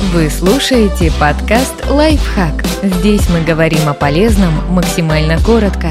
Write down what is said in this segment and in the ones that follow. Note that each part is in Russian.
Вы слушаете подкаст «Лайфхак». Здесь мы говорим о полезном максимально коротко.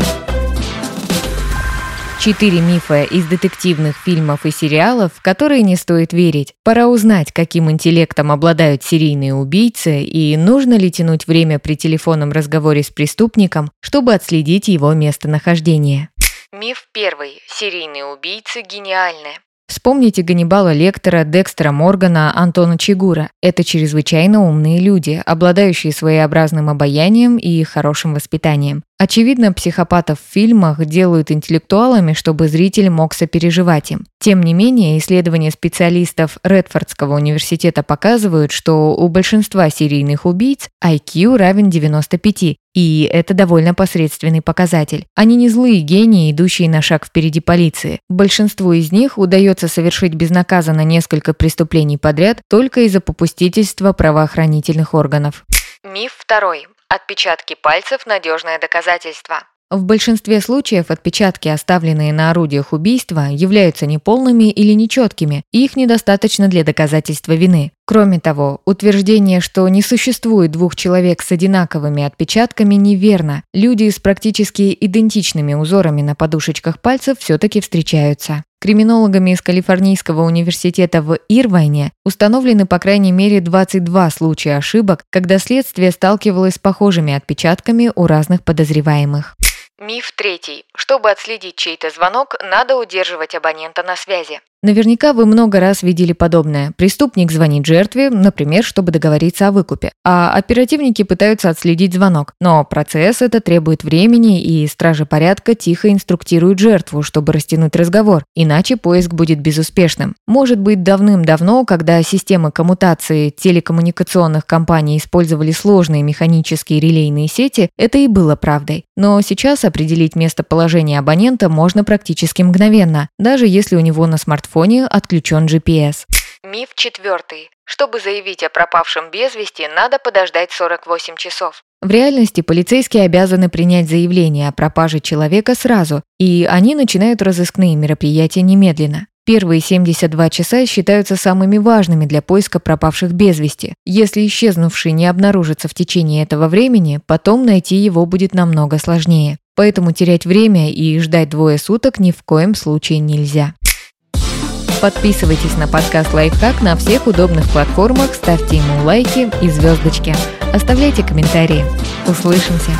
Четыре мифа из детективных фильмов и сериалов, в которые не стоит верить. Пора узнать, каким интеллектом обладают серийные убийцы и нужно ли тянуть время при телефонном разговоре с преступником, чтобы отследить его местонахождение. Миф первый. Серийные убийцы гениальны. Вспомните Ганнибала Лектора, Декстера Моргана, Антона Чигура. Это чрезвычайно умные люди, обладающие своеобразным обаянием и хорошим воспитанием. Очевидно, психопатов в фильмах делают интеллектуалами, чтобы зритель мог сопереживать им. Тем не менее, исследования специалистов Редфордского университета показывают, что у большинства серийных убийц IQ равен 95, и это довольно посредственный показатель. Они не злые гении, идущие на шаг впереди полиции. Большинству из них удается совершить безнаказанно несколько преступлений подряд только из-за попустительства правоохранительных органов. Миф второй. Отпечатки пальцев – надежное доказательство. В большинстве случаев отпечатки, оставленные на орудиях убийства, являются неполными или нечеткими, и их недостаточно для доказательства вины. Кроме того, утверждение, что не существует двух человек с одинаковыми отпечатками, неверно. Люди с практически идентичными узорами на подушечках пальцев все-таки встречаются. Криминологами из Калифорнийского университета в Ирвайне установлены по крайней мере 22 случая ошибок, когда следствие сталкивалось с похожими отпечатками у разных подозреваемых. Миф третий. Чтобы отследить чей-то звонок, надо удерживать абонента на связи. Наверняка вы много раз видели подобное. Преступник звонит жертве, например, чтобы договориться о выкупе, а оперативники пытаются отследить звонок. Но процесс это требует времени, и стражи порядка тихо инструктируют жертву, чтобы растянуть разговор, иначе поиск будет безуспешным. Может быть, давным-давно, когда системы коммутации телекоммуникационных компаний использовали сложные механические релейные сети, это и было правдой. Но сейчас определить местоположение абонента можно практически мгновенно, даже если у него на смартфоне отключен GPS. Миф четвертый. Чтобы заявить о пропавшем без вести, надо подождать 48 часов. В реальности полицейские обязаны принять заявление о пропаже человека сразу, и они начинают разыскные мероприятия немедленно. Первые 72 часа считаются самыми важными для поиска пропавших без вести. Если исчезнувший не обнаружится в течение этого времени, потом найти его будет намного сложнее. Поэтому терять время и ждать двое суток ни в коем случае нельзя. Подписывайтесь на подкаст «Лайфхак» на всех удобных платформах, ставьте ему лайки и звездочки. Оставляйте комментарии. Услышимся!